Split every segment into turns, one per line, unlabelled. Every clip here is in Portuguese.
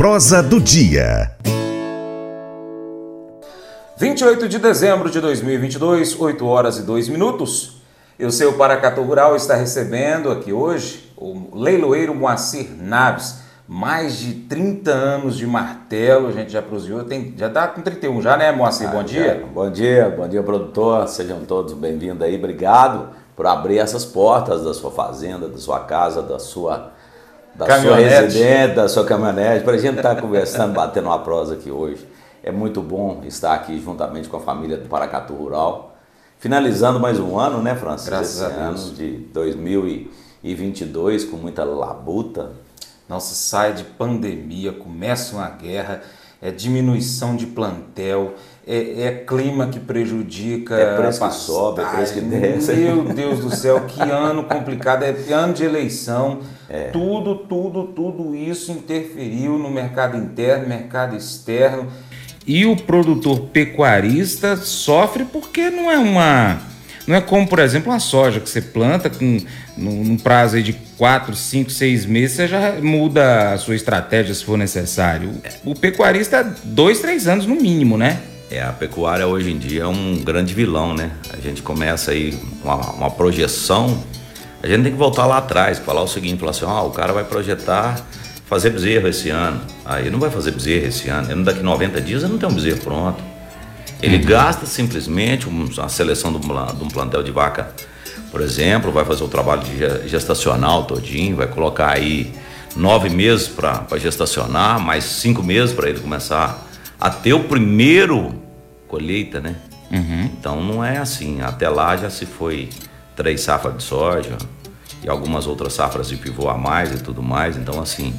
prosa do dia.
28 de dezembro de 2022, 8 horas e 2 minutos. Eu sei o Paracatu Rural está recebendo aqui hoje o leiloeiro Moacir Naves. Mais de 30 anos de martelo, a gente já produziu, tem, já está com 31 já, né, Moacir? Ah, bom dia.
Já. Bom dia, bom dia, produtor. Sejam todos bem-vindos aí. Obrigado por abrir essas portas da sua fazenda, da sua casa, da sua, da sua residência, da sua caminhonete, para a gente estar tá conversando, batendo uma prosa aqui hoje. É muito bom estar aqui juntamente com a família do Paracatu Rural. Finalizando mais um ano, né, Francisco?
Graças
Esse
a Deus.
ano de 2022, com muita labuta.
Nossa, sai de pandemia, começa uma guerra, é diminuição de plantel, é, é clima que prejudica.
É preço que sobe, é preço que desce.
Meu Deus do céu, que ano complicado, é ano de eleição. É. Tudo, tudo, tudo isso interferiu no mercado interno, mercado externo. E o produtor pecuarista sofre porque não é uma não é como, por exemplo, uma soja que você planta com num prazo aí de 4, 5, 6 meses, você já muda a sua estratégia se for necessário. O pecuarista, dois, três anos no mínimo, né?
É, a pecuária hoje em dia é um grande vilão, né? A gente começa aí uma, uma projeção, a gente tem que voltar lá atrás, falar o seguinte, falar assim, ah, o cara vai projetar fazer bezerro esse ano. Aí não vai fazer bezerro esse ano, ele daqui 90 dias ele não tem um bezerro pronto. Ele uhum. gasta simplesmente a seleção de um plantel de vaca, por exemplo, vai fazer o trabalho de gestacional todinho, vai colocar aí nove meses para gestacionar, mais cinco meses para ele começar a ter o primeiro colheita, né? Uhum. Então não é assim. Até lá já se foi três safras de soja e algumas outras safras de pivô a mais e tudo mais. Então assim,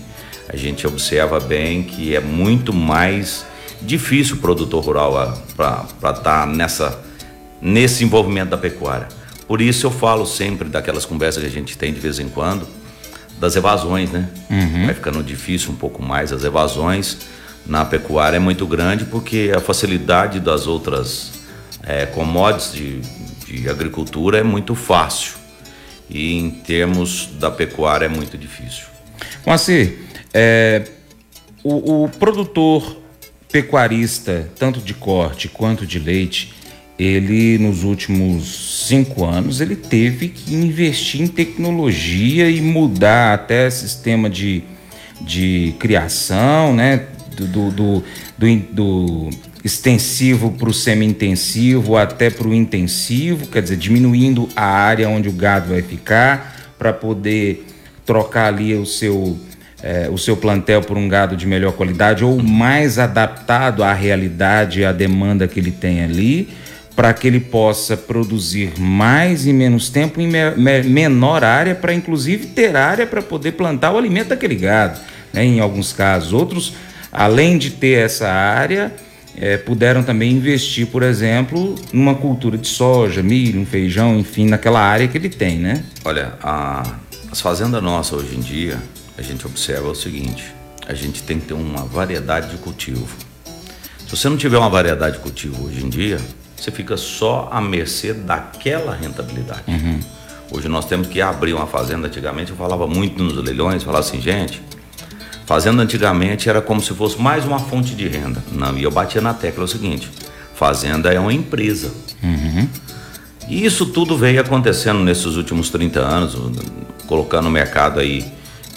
a gente observa bem que é muito mais difícil o produtor rural para estar tá nessa, nesse envolvimento da pecuária. Por isso eu falo sempre daquelas conversas que a gente tem de vez em quando, das evasões, né? Uhum. Vai ficando difícil um pouco mais. As evasões na pecuária é muito grande porque a facilidade das outras é, commodities de, de agricultura é muito fácil. E em termos da pecuária é muito difícil.
Moacir, é, o, o produtor pecuarista, tanto de corte quanto de leite, ele nos últimos cinco anos ele teve que investir em tecnologia e mudar até sistema de, de criação, né? Do, do, do, do, extensivo para o semi-intensivo até para o intensivo, quer dizer, diminuindo a área onde o gado vai ficar para poder trocar ali o seu é, o seu plantel por um gado de melhor qualidade ou mais adaptado à realidade e à demanda que ele tem ali, para que ele possa produzir mais em menos tempo em me me menor área, para inclusive ter área para poder plantar o alimento daquele gado, né, em alguns casos. Outros, além de ter essa área, é, puderam também investir, por exemplo, numa cultura de soja, milho, feijão, enfim, naquela área que ele tem, né?
Olha, a, as fazendas nossas hoje em dia, a gente observa o seguinte: a gente tem que ter uma variedade de cultivo. Se você não tiver uma variedade de cultivo hoje em dia, você fica só à mercê daquela rentabilidade. Uhum. Hoje nós temos que abrir uma fazenda. Antigamente eu falava muito nos leilões, falava assim, gente, fazenda antigamente era como se fosse mais uma fonte de renda. Não, e eu batia na tecla o seguinte: fazenda é uma empresa. Uhum. E isso tudo veio acontecendo nesses últimos 30 anos, colocando o mercado aí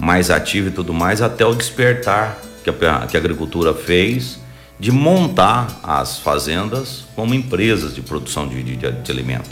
mais ativo e tudo mais, até o despertar que a, que a agricultura fez de montar as fazendas como empresas de produção de, de, de alimento.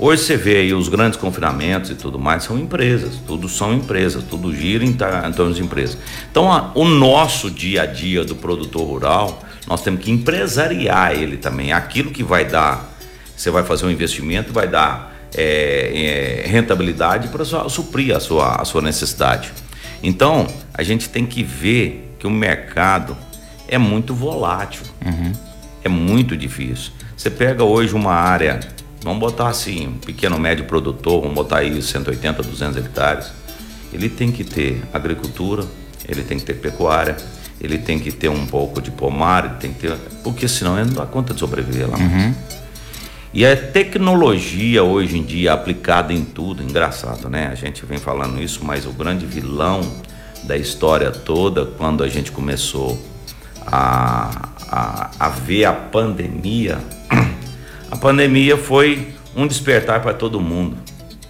Hoje você vê aí os grandes confinamentos e tudo mais, são empresas, tudo são empresas, tudo gira em, em torno de empresas. Então, a, o nosso dia a dia do produtor rural, nós temos que empresariar ele também. Aquilo que vai dar, você vai fazer um investimento, vai dar é, é, rentabilidade para suprir a sua, a sua necessidade. Então, a gente tem que ver que o mercado é muito volátil, uhum. é muito difícil. Você pega hoje uma área, vamos botar assim, um pequeno médio produtor, vamos botar aí 180, 200 hectares, ele tem que ter agricultura, ele tem que ter pecuária, ele tem que ter um pouco de pomar, ele tem que ter, porque senão ele não dá conta de sobreviver lá. Uhum. E a tecnologia hoje em dia aplicada em tudo, engraçado, né? A gente vem falando isso, mas o grande vilão da história toda, quando a gente começou a, a, a ver a pandemia, a pandemia foi um despertar para todo mundo.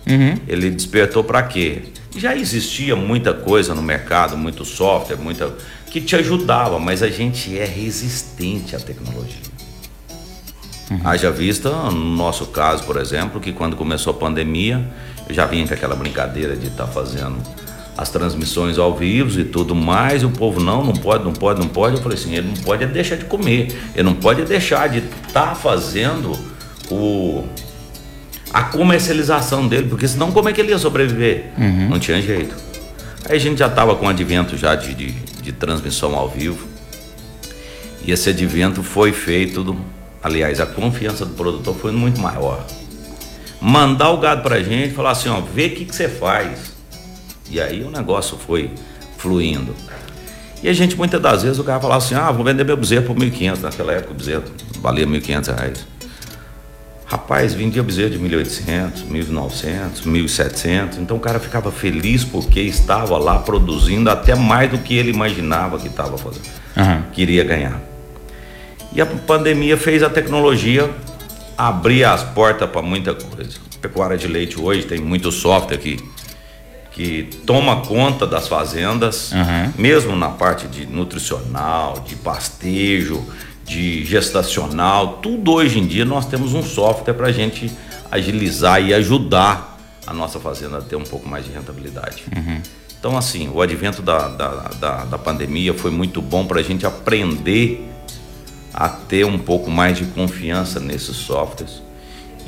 Uhum. Ele despertou para quê? Já existia muita coisa no mercado, muito software, muita que te ajudava, mas a gente é resistente à tecnologia. Uhum. Haja vista, no nosso caso, por exemplo, que quando começou a pandemia, eu já vinha com aquela brincadeira de estar tá fazendo as transmissões ao vivo e tudo mais, e o povo não, não pode, não pode, não pode. Eu falei assim, ele não pode deixar de comer, ele não pode deixar de estar tá fazendo o a comercialização dele, porque senão como é que ele ia sobreviver? Uhum. Não tinha jeito. Aí a gente já estava com advento já de, de, de, transmissão ao vivo. E esse advento foi feito, do, aliás, a confiança do produtor foi muito maior. Mandar o gado pra gente, falar assim, ó, vê o que, que você faz. E aí o negócio foi fluindo. E a gente, muitas das vezes, o cara falava assim, ah, vou vender meu bezerro por 1.500. Naquela época o bezerro valia 1.500 reais. Rapaz, vendia bezerro de 1.800, 1.900, 1.700. Então o cara ficava feliz porque estava lá produzindo até mais do que ele imaginava que estava fazendo. Uhum. Queria ganhar. E a pandemia fez a tecnologia abrir as portas para muita coisa. A pecuária de leite hoje tem muito software que, que toma conta das fazendas, uhum. mesmo na parte de nutricional, de pastejo, de gestacional, tudo hoje em dia nós temos um software para a gente agilizar e ajudar a nossa fazenda a ter um pouco mais de rentabilidade. Uhum. Então, assim, o advento da, da, da, da pandemia foi muito bom para a gente aprender a ter um pouco mais de confiança nesses softwares.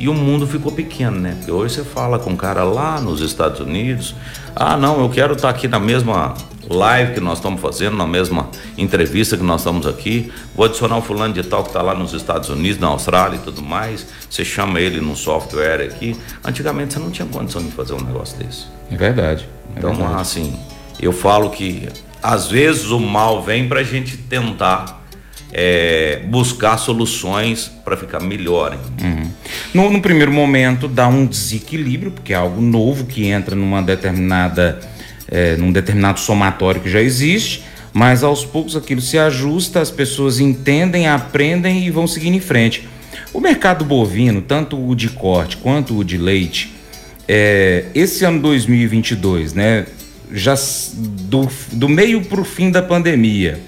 E o mundo ficou pequeno, né? Porque hoje você fala com um cara lá nos Estados Unidos, ah, não, eu quero estar tá aqui na mesma live que nós estamos fazendo, na mesma entrevista que nós estamos aqui. Vou adicionar o fulano de tal que está lá nos Estados Unidos, na Austrália e tudo mais. Você chama ele no software aqui. Antigamente você não tinha condição de fazer um negócio desse.
É verdade.
É então, verdade. assim, eu falo que às vezes o mal vem para a gente tentar é, buscar soluções para ficar melhor.
Uhum. No, no, primeiro momento dá um desequilíbrio, porque é algo novo que entra numa determinada é, num determinado somatório que já existe, mas aos poucos aquilo se ajusta, as pessoas entendem, aprendem e vão seguindo em frente. O mercado bovino, tanto o de corte quanto o de leite, é, esse ano 2022, né, já do, do meio para o fim da pandemia,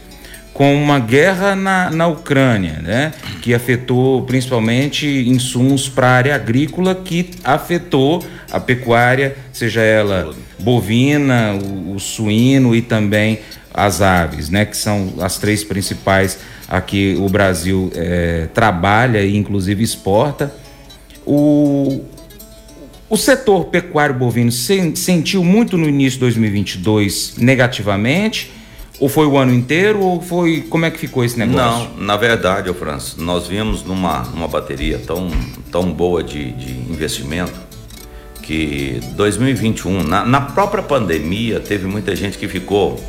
com uma guerra na, na Ucrânia, né, que afetou principalmente insumos para a área agrícola, que afetou a pecuária, seja ela bovina, o, o suíno e também as aves, né, que são as três principais aqui o Brasil é, trabalha e inclusive exporta. O, o setor pecuário bovino sentiu muito no início de 2022 negativamente ou foi o ano inteiro ou foi como é que ficou esse negócio?
Não, na verdade, ô Francis, nós vimos numa, numa bateria tão, tão boa de, de investimento que 2021, na, na própria pandemia, teve muita gente que ficou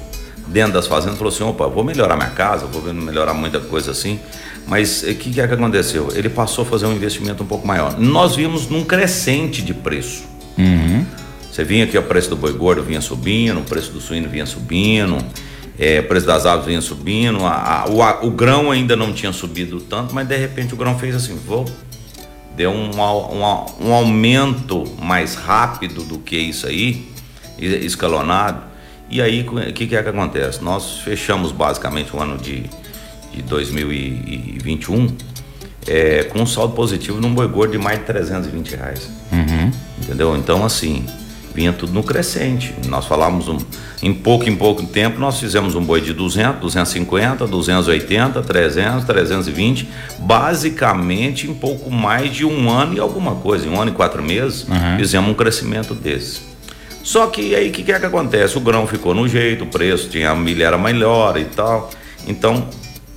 dentro das fazendas e falou assim, opa, vou melhorar minha casa, vou melhorar muita coisa assim. Mas o que, que é que aconteceu? Ele passou a fazer um investimento um pouco maior. Nós vimos num crescente de preço. Uhum. Você vinha aqui, o preço do boi gordo vinha subindo, o preço do suíno vinha subindo é, o preço das aves vinha subindo, a, a, o, a, o, grão ainda não tinha subido tanto, mas de repente o grão fez assim, vou, deu um, um, um aumento mais rápido do que isso aí, escalonado. E aí o que, que é que acontece? Nós fechamos basicamente o ano de, de 2021 é, com um saldo positivo num boi gordo de mais de 320 reais. Uhum. Entendeu? Então assim, vinha tudo no crescente. Nós falamos um, em pouco em pouco tempo, nós fizemos um boi de 200, 250, 280, 300, 320, basicamente em pouco mais de um ano e alguma coisa, em um ano e quatro meses, uhum. fizemos um crescimento desse. Só que aí o que, que é que acontece? O grão ficou no jeito, o preço, tinha, a milha era melhor e tal. Então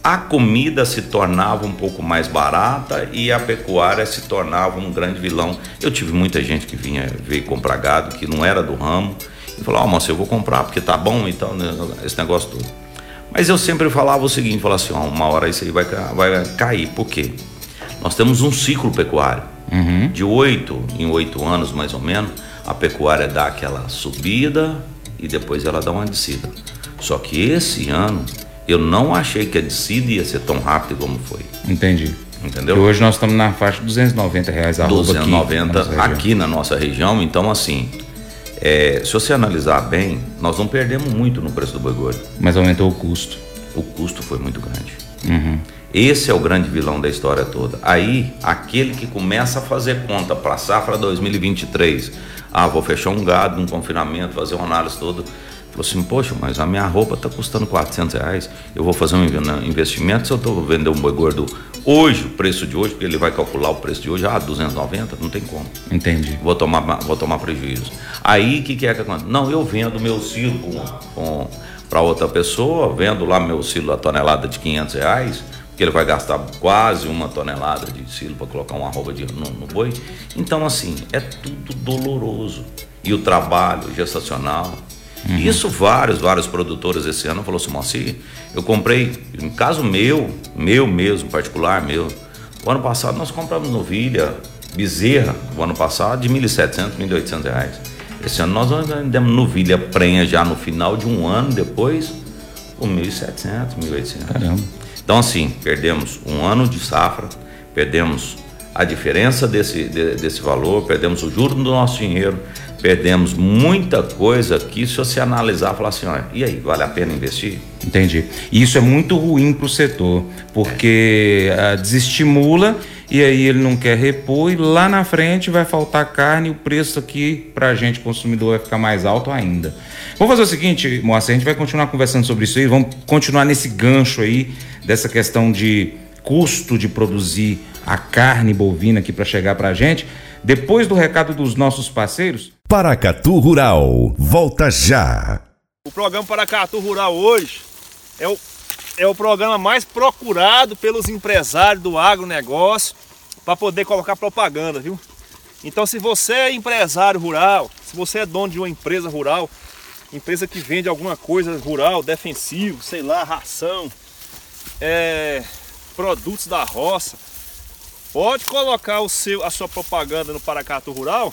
a comida se tornava um pouco mais barata e a pecuária se tornava um grande vilão. Eu tive muita gente que vinha ver comprar gado que não era do ramo e falou: Ó, oh, moça, eu vou comprar porque tá bom e tal, né, esse negócio todo. Mas eu sempre falava o seguinte: falava assim, ó, uma hora isso aí vai, vai cair. Por quê? Nós temos um ciclo pecuário. Uhum. De oito em oito anos, mais ou menos, a pecuária dá aquela subida e depois ela dá uma descida. Só que esse ano eu não achei que a descida ia ser tão rápido como foi.
Entendi.
Entendeu?
E hoje nós estamos na faixa de 290 reais a
290 aqui, na aqui na nossa região. Então, assim, é, se você analisar bem, nós não perdemos muito no preço do boi gordo.
Mas aumentou o custo.
O custo foi muito grande.
Uhum.
Esse é o grande vilão da história toda. Aí, aquele que começa a fazer conta para a safra 2023, ah, vou fechar um gado, um confinamento, fazer uma análise toda Falou assim, poxa, mas a minha roupa está custando 400 reais, eu vou fazer um investimento, se eu estou vendendo um boi gordo hoje, o preço de hoje, porque ele vai calcular o preço de hoje, ah, 290, não tem como.
Entendi.
Vou tomar, vou tomar prejuízo. Aí, o que, que é que acontece? Não, eu vendo meu silo para outra pessoa, vendo lá meu silo a tonelada de 500 reais, porque ele vai gastar quase uma tonelada de silo para colocar uma roupa de, no, no boi. Então, assim, é tudo doloroso. E o trabalho gestacional, Uhum. Isso vários, vários produtores esse ano falou assim, Moacir, eu comprei, em caso meu, meu mesmo, particular meu, o ano passado nós compramos novilha, bezerra, o ano passado de 1.700, 1.800 reais. Esse ano nós vendemos novilha prenha já no final de um ano depois, por 1.700, 1.800.
Caramba.
Então assim, perdemos um ano de safra, perdemos a diferença desse, de, desse valor, perdemos o juro do nosso dinheiro, perdemos muita coisa que se você analisar, falar assim, olha, e aí, vale a pena investir?
Entendi. E isso é muito ruim para o setor, porque é. desestimula e aí ele não quer repor e lá na frente vai faltar carne e o preço aqui para a gente consumidor vai ficar mais alto ainda. Vamos fazer o seguinte, Moacir, a gente vai continuar conversando sobre isso aí, vamos continuar nesse gancho aí dessa questão de custo de produzir a carne bovina aqui para chegar para a gente. Depois do recado dos nossos parceiros,
Paracatu Rural, volta já.
O programa Paracatu Rural hoje é o, é o programa mais procurado pelos empresários do agronegócio para poder colocar propaganda, viu? Então, se você é empresário rural, se você é dono de uma empresa rural, empresa que vende alguma coisa rural, defensivo, sei lá, ração, é, produtos da roça, pode colocar o seu, a sua propaganda no Paracatu Rural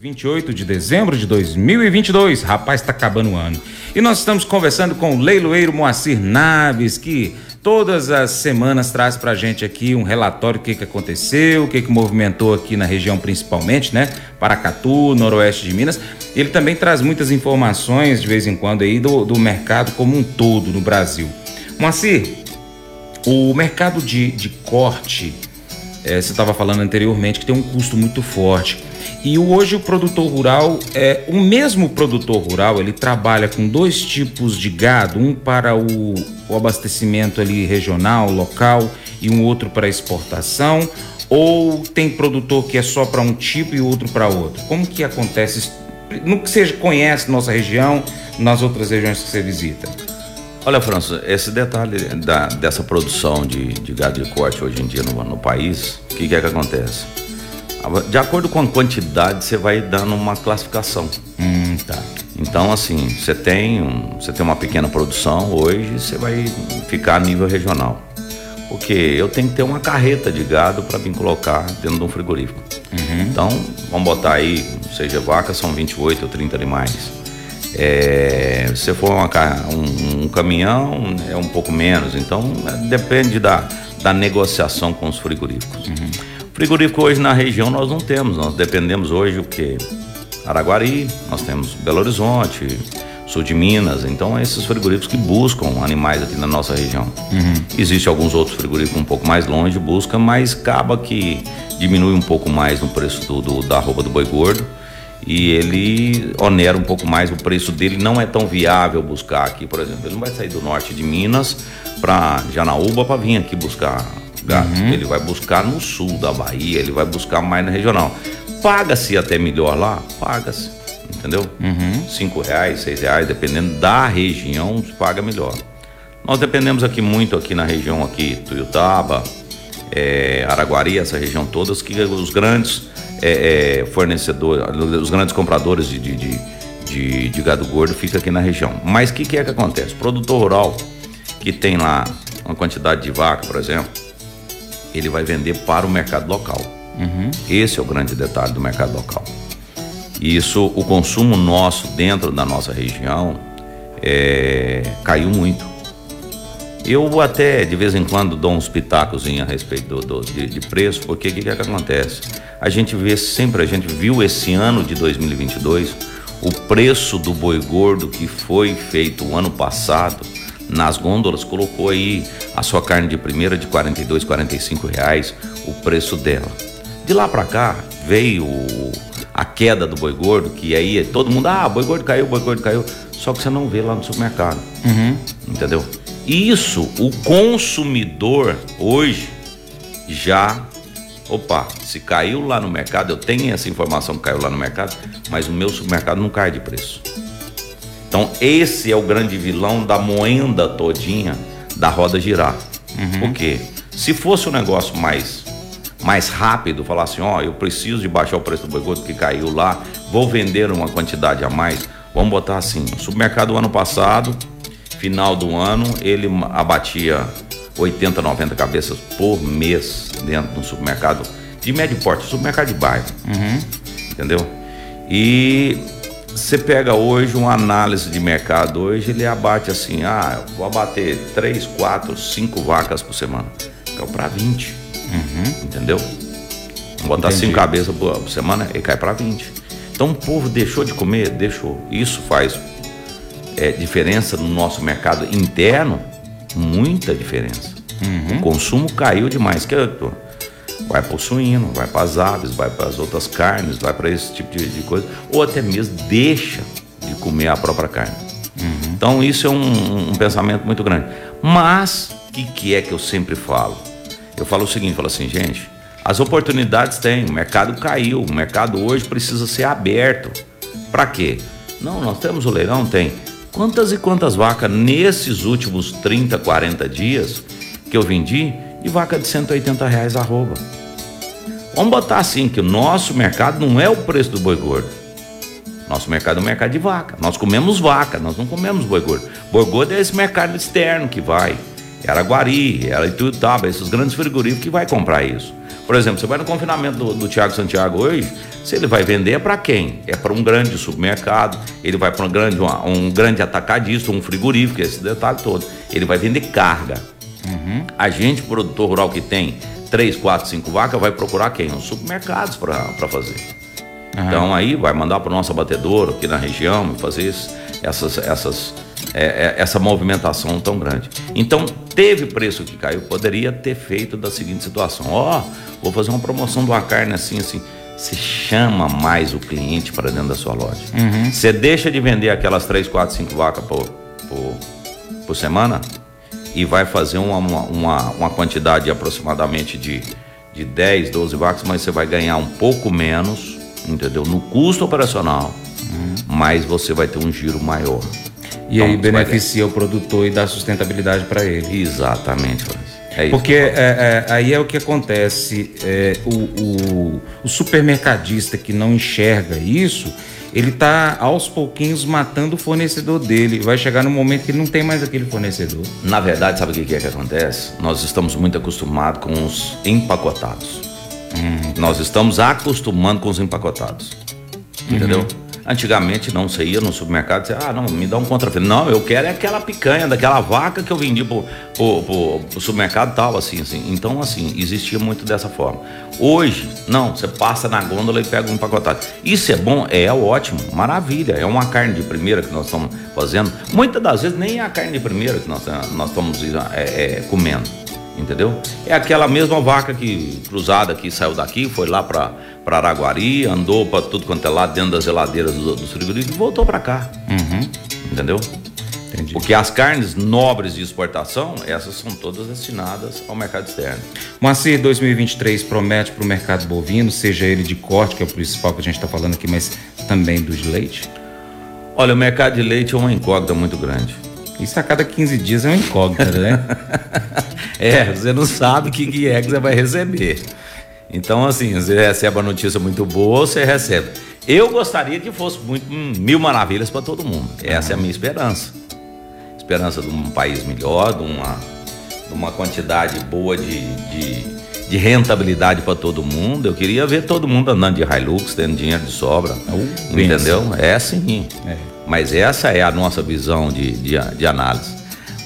28 de dezembro de 2022. Rapaz, está acabando o ano. E nós estamos conversando com o leiloeiro Moacir Naves, que todas as semanas traz pra gente aqui um relatório do que, que aconteceu, o que, que movimentou aqui na região principalmente, né? Paracatu, noroeste de Minas. Ele também traz muitas informações de vez em quando aí do, do mercado como um todo no Brasil. Moacir, o mercado de, de corte, é, você estava falando anteriormente que tem um custo muito forte. E hoje o produtor rural, é, o mesmo produtor rural, ele trabalha com dois tipos de gado, um para o, o abastecimento ali regional, local, e um outro para exportação, ou tem produtor que é só para um tipo e outro para outro? Como que acontece no que você conhece nossa região, nas outras regiões que você visita?
Olha, Franço, esse detalhe da, dessa produção de, de gado de corte hoje em dia no, no país, o que, que é que acontece? De acordo com a quantidade, você vai dando uma classificação.
Hum, tá.
Então, assim, você tem, um, você tem uma pequena produção hoje, você vai ficar a nível regional. Porque eu tenho que ter uma carreta de gado para vir colocar dentro de um frigorífico.
Uhum.
Então, vamos botar aí, seja vaca, são 28 ou 30 animais. É, se for uma, um, um, caminhão, é um pouco menos. Então, depende da, da negociação com os frigoríficos.
Uhum.
Frigorífico hoje na região nós não temos, nós dependemos hoje o que? Araguari, nós temos Belo Horizonte, sul de Minas, então é esses frigoríficos que buscam animais aqui na nossa região.
Uhum.
Existem alguns outros frigoríficos um pouco mais longe, busca, mas acaba que diminui um pouco mais no preço do, do, da roupa do boi gordo e ele onera um pouco mais o preço dele, não é tão viável buscar aqui, por exemplo, ele não vai sair do norte de Minas para Janaúba para vir aqui buscar Uhum. Ele vai buscar no sul da Bahia, ele vai buscar mais na regional. Paga-se até melhor lá? Paga-se. Entendeu?
Uhum.
Cinco reais, seis reais, dependendo da região, paga melhor. Nós dependemos aqui muito aqui na região aqui, Tuiutaba, é, Araguari, essa região toda, que os grandes é, é, fornecedores, os grandes compradores de, de, de, de, de gado gordo ficam aqui na região. Mas o que, que é que acontece? O produtor rural que tem lá uma quantidade de vaca, por exemplo, ele vai vender para o mercado local.
Uhum.
Esse é o grande detalhe do mercado local. E isso, o consumo nosso dentro da nossa região é, caiu muito. Eu até de vez em quando dou uns pitacos a respeito do, do de, de, preço, porque o que, que, é que acontece? A gente vê sempre, a gente viu esse ano de 2022 o preço do boi gordo que foi feito o ano passado nas gôndolas, colocou aí a sua carne de primeira de 42, 45 reais, o preço dela. De lá para cá veio a queda do boi gordo, que aí todo mundo, ah, boi gordo caiu, boi gordo caiu. Só que você não vê lá no supermercado.
Uhum.
Entendeu? Isso, o consumidor hoje já. Opa, se caiu lá no mercado, eu tenho essa informação que caiu lá no mercado, mas o meu supermercado não cai de preço. Então, esse é o grande vilão da moenda todinha da roda girar.
Uhum.
Por quê? Se fosse um negócio mais mais rápido, falar assim, ó, oh, eu preciso de baixar o preço do boi gordo que caiu lá, vou vender uma quantidade a mais. Vamos botar assim, o supermercado ano passado, final do ano, ele abatia 80, 90 cabeças por mês dentro de um supermercado de médio porte, supermercado de bairro.
Uhum.
Entendeu? E você pega hoje uma análise de mercado, hoje ele abate assim, ah, vou abater 3, 4, 5 vacas por semana. Caiu para 20.
Uhum.
Entendeu? Vou botar 5 cabeças por semana, ele cai para 20. Então o povo deixou de comer? Deixou. Isso faz é, diferença no nosso mercado interno, muita diferença.
Uhum.
O consumo caiu demais. Que vai para o suíno, vai para as aves, vai para as outras carnes, vai para esse tipo de, de, coisa, ou até mesmo deixa de comer a própria carne.
Uhum.
Então isso é um, um, pensamento muito grande. Mas o que, que é que eu sempre falo? Eu falo o seguinte, falo assim, gente, as oportunidades tem, o mercado caiu, o mercado hoje precisa ser aberto. Para quê? Não, nós temos o leilão, tem. Quantas e quantas vacas nesses últimos 30, 40 dias que eu vendi de vaca de 180 reais arroba? Vamos botar assim, que o nosso mercado não é o preço do boi gordo. Nosso mercado é o mercado de vaca. Nós comemos vaca, nós não comemos boi gordo. Boi gordo é esse mercado externo que vai. É Araguari, é Ituiutaba, esses grandes frigoríficos que vai comprar isso. Por exemplo, você vai no confinamento do, do Tiago Santiago hoje, se ele vai vender é para quem? É para um grande supermercado, ele vai para um grande, um grande atacadista, um frigorífico, esse detalhe todo. Ele vai vender carga.
Uhum.
A gente, produtor rural que tem 3, 4, 5 vacas, vai procurar quem? Os supermercados para fazer. Uhum. Então aí vai mandar para o nosso abatedor aqui na região fazer essas, essas, é, é, essa movimentação tão grande. Então teve preço que caiu, poderia ter feito da seguinte situação: ó, oh, vou fazer uma promoção de uma carne assim, assim. Você chama mais o cliente para dentro da sua loja.
Uhum.
Você deixa de vender aquelas 3, 4, 5 vacas por, por, por semana e vai fazer uma, uma, uma quantidade aproximadamente de, de 10, 12 vacas, mas você vai ganhar um pouco menos, entendeu? No custo operacional, mas você vai ter um giro maior.
E então, aí beneficia o produtor e dá sustentabilidade para ele.
Exatamente,
é isso Porque é, é, aí é o que acontece, é, o, o, o supermercadista que não enxerga isso, ele está aos pouquinhos matando o fornecedor dele. Vai chegar no momento que ele não tem mais aquele fornecedor.
Na verdade, sabe o que é que acontece? Nós estamos muito acostumados com os empacotados.
Hum.
Nós estamos acostumando com os empacotados. Entendeu? Uhum. Antigamente não, você ia no supermercado e dizia, ah, não, me dá um contrafilé. Não, eu quero é aquela picanha, daquela vaca que eu vendi pro, pro, pro, pro supermercado tal, assim, assim. Então, assim, existia muito dessa forma. Hoje, não, você passa na gôndola e pega um empacotado. Isso é bom? É ótimo, maravilha. É uma carne de primeira que nós estamos fazendo. Muitas das vezes nem é a carne de primeira que nós, nós estamos é, é, comendo entendeu? É aquela mesma vaca que cruzada que saiu daqui, foi lá para para Araguari, andou para tudo quanto é lá dentro das geladeiras dos do frigoríficos e voltou para cá.
Uhum.
Entendeu?
Entendi.
Porque as carnes nobres de exportação, essas são todas destinadas ao mercado externo.
Moacir 2023 promete para o mercado bovino, seja ele de corte, que é o principal que a gente está falando aqui, mas também do de leite?
Olha, o mercado de leite é uma incógnita muito grande.
Isso a cada 15 dias é um incógnito, né?
é, você não sabe o que, que é que você vai receber. Então, assim, você recebe a notícia muito boa, você recebe. Eu gostaria que fosse muito, hum, mil maravilhas para todo mundo. Essa é a minha esperança. Esperança de um país melhor, de uma, de uma quantidade boa de, de, de rentabilidade para todo mundo. Eu queria ver todo mundo andando de Hilux, tendo dinheiro de sobra. Uh, entendeu? É sim. É. Mas essa é a nossa visão de, de, de análise.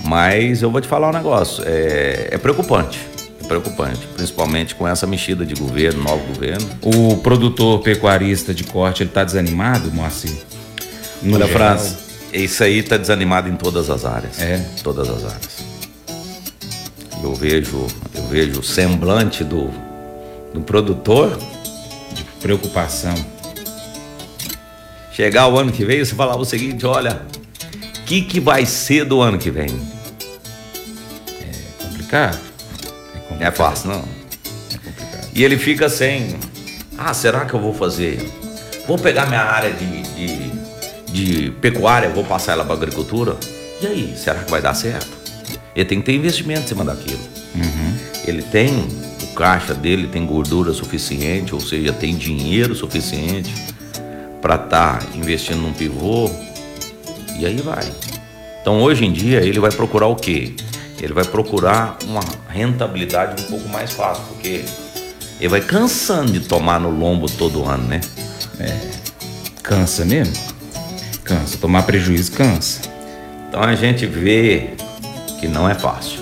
Mas eu vou te falar um negócio: é, é preocupante preocupante, principalmente com essa mexida de governo, novo governo.
O produtor pecuarista de corte, ele está desanimado, Moacir?
No Olha, França, isso aí está desanimado em todas as áreas.
É?
Todas as áreas. Eu vejo, eu vejo o semblante do, do produtor
de preocupação.
Chegar o ano que vem, você falar o seguinte, olha, o que, que vai ser do ano que vem?
É complicado.
Não é fácil, não. É complicado. E ele fica sem. Ah, será que eu vou fazer? Vou pegar minha área de, de, de pecuária, vou passar ela para agricultura? E aí, será que vai dar certo? Ele tem que ter investimento em cima daquilo. Uhum. Ele tem o caixa dele, tem gordura suficiente, ou seja, tem dinheiro suficiente para estar tá investindo num pivô. E aí vai. Então hoje em dia ele vai procurar o quê? ele vai procurar uma rentabilidade um pouco mais fácil, porque ele vai cansando de tomar no lombo todo ano, né?
É, cansa mesmo? Cansa. Tomar prejuízo cansa.
Então a gente vê que não é fácil.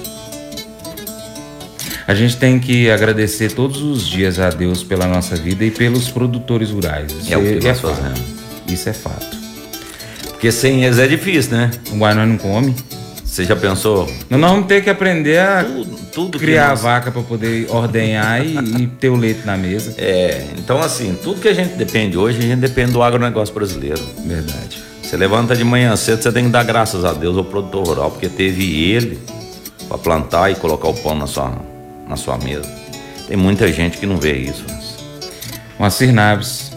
A gente tem que agradecer todos os dias a Deus pela nossa vida e pelos produtores rurais.
Isso é, o que é, nós é fazemos.
Isso é fato.
Porque sem eles é difícil, né?
O nós não come.
Você já pensou?
Nós vamos ter que aprender a tudo, tudo criar nós... a vaca para poder ordenhar e, e, ter o leite na mesa.
É, então assim, tudo que a gente depende hoje, a gente depende do agronegócio brasileiro.
Verdade.
Você levanta de manhã cedo, você tem que dar graças a Deus ao produtor rural, porque teve ele para plantar e colocar o pão na sua, na sua mesa. Tem muita gente que não vê isso.
Moacir Naves,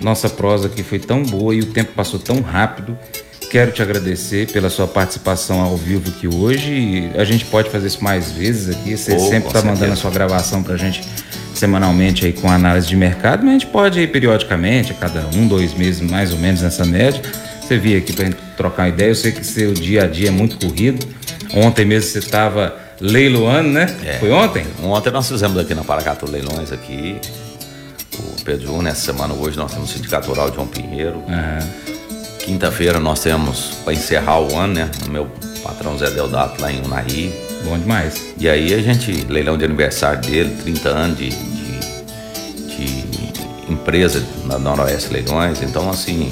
nossa prosa aqui foi tão boa e o tempo passou tão rápido quero te agradecer pela sua participação ao vivo aqui hoje. A gente pode fazer isso mais vezes aqui. Você oh, sempre está mandando a sua gravação para a gente semanalmente aí com análise de mercado, mas a gente pode ir periodicamente, a cada um, dois meses mais ou menos nessa média. Você vir aqui para gente trocar uma ideia. Eu sei que seu dia a dia é muito corrido. Ontem mesmo você estava leiloando, né?
É.
Foi ontem?
Ontem nós fizemos aqui na Paracatu Leilões aqui. O Pedro Júnior, essa semana hoje nós temos o Sindicato Rural de João Pinheiro. Uhum. Quinta-feira nós temos para encerrar o ano, né? O meu patrão Zé Deodato lá em Unaí.
Bom demais.
E aí a gente, leilão de aniversário dele, 30 anos de, de, de empresa na Noroeste Leilões. Então, assim,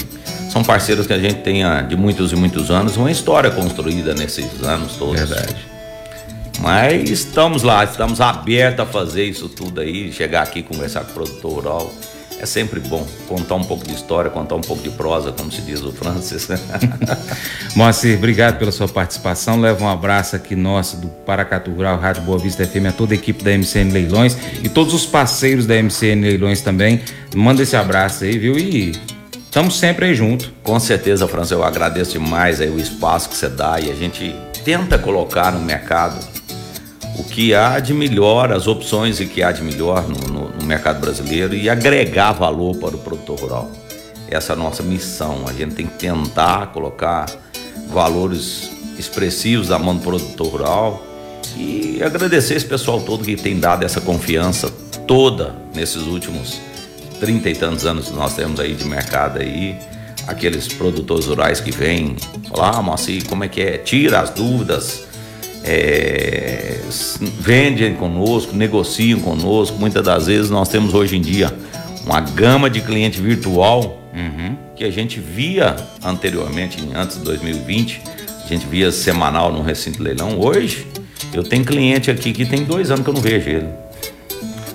são parceiros que a gente tem de muitos e muitos anos, uma história construída nesses anos todos.
Verdade.
Mas estamos lá, estamos abertos a fazer isso tudo aí, chegar aqui conversar com o produtor rural é sempre bom contar um pouco de história, contar um pouco de prosa, como se diz o Francis.
Moacir, obrigado pela sua participação. Leva um abraço aqui nosso do Paracatu Rural, Rádio Boa Vista FM, a toda a equipe da MCN Leilões e todos os parceiros da MCN Leilões também. Manda esse abraço aí, viu? E estamos sempre aí junto.
Com certeza, Francis, eu agradeço demais aí o espaço que você dá e a gente tenta colocar no mercado o que há de melhor, as opções e que há de melhor no, no, no, mercado brasileiro e agregar valor para o produtor rural. Essa é a nossa missão. A gente tem que tentar colocar valores expressivos da mão do produtor rural e agradecer esse pessoal todo que tem dado essa confiança toda nesses últimos trinta e tantos anos que nós temos aí de mercado aí. Aqueles produtores rurais que vêm falar, ah, Moacir, como é que é? Tira as dúvidas, é, vendem conosco, negociam conosco. Muitas das vezes nós temos hoje em dia uma gama de cliente virtual uhum. que a gente via anteriormente, antes de 2020, a gente via semanal no recinto leilão. Hoje eu tenho cliente aqui que tem dois anos que eu não vejo ele.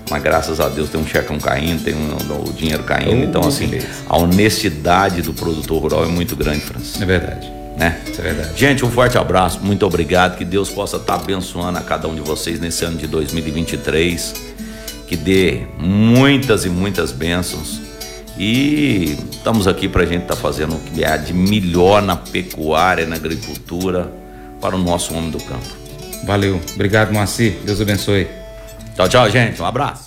Mas graças a Deus tem um checão caindo, tem um, o dinheiro caindo. Então, assim, a honestidade do produtor rural é muito grande, Francis.
É verdade
né? Isso é verdade. Gente, um forte abraço, muito obrigado. Que Deus possa estar abençoando a cada um de vocês nesse ano de 2023. Que dê muitas e muitas bênçãos. E estamos aqui para a gente estar tá fazendo o que há de melhor na pecuária, na agricultura, para o nosso homem do campo.
Valeu. Obrigado, Moacir. Deus abençoe.
Tchau, tchau, gente. Um abraço.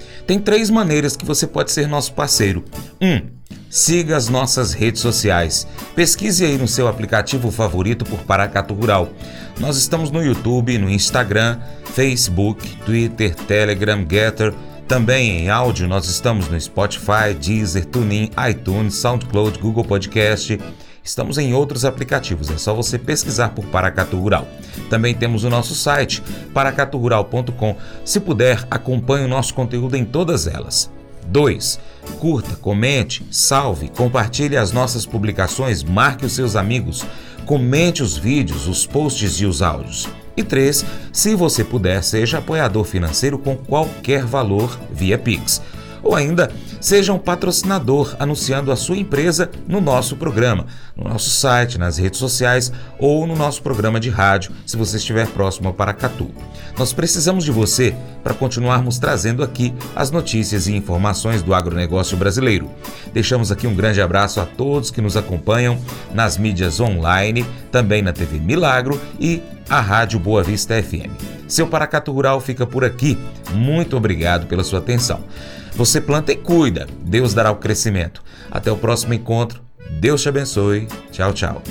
Tem três maneiras que você pode ser nosso parceiro. 1. Um, siga as nossas redes sociais. Pesquise aí no seu aplicativo favorito por Paracatu Rural. Nós estamos no YouTube, no Instagram, Facebook, Twitter, Telegram, Getter. Também em áudio nós estamos no Spotify, Deezer, TuneIn, iTunes, SoundCloud, Google Podcast Estamos em outros aplicativos, é só você pesquisar por Paracatu Rural. Também temos o nosso site, paracaturural.com. Se puder, acompanhe o nosso conteúdo em todas elas. 2. Curta, comente, salve, compartilhe as nossas publicações, marque os seus amigos, comente os vídeos, os posts e os áudios. E 3. Se você puder, seja apoiador financeiro com qualquer valor via Pix. Ou ainda, Seja um patrocinador anunciando a sua empresa no nosso programa, no nosso site, nas redes sociais ou no nosso programa de rádio, se você estiver próximo a Paracatu. Nós precisamos de você para continuarmos trazendo aqui as notícias e informações do agronegócio brasileiro. Deixamos aqui um grande abraço a todos que nos acompanham nas mídias online, também na TV Milagro e a Rádio Boa Vista FM. Seu Paracatu Rural fica por aqui. Muito obrigado pela sua atenção. Você planta e cuida, Deus dará o crescimento. Até o próximo encontro. Deus te abençoe. Tchau, tchau.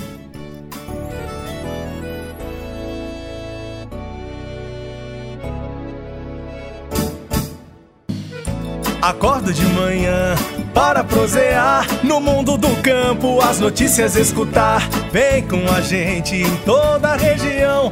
Acordo de manhã para prosear no mundo do campo, as notícias escutar. Vem com a gente em toda a região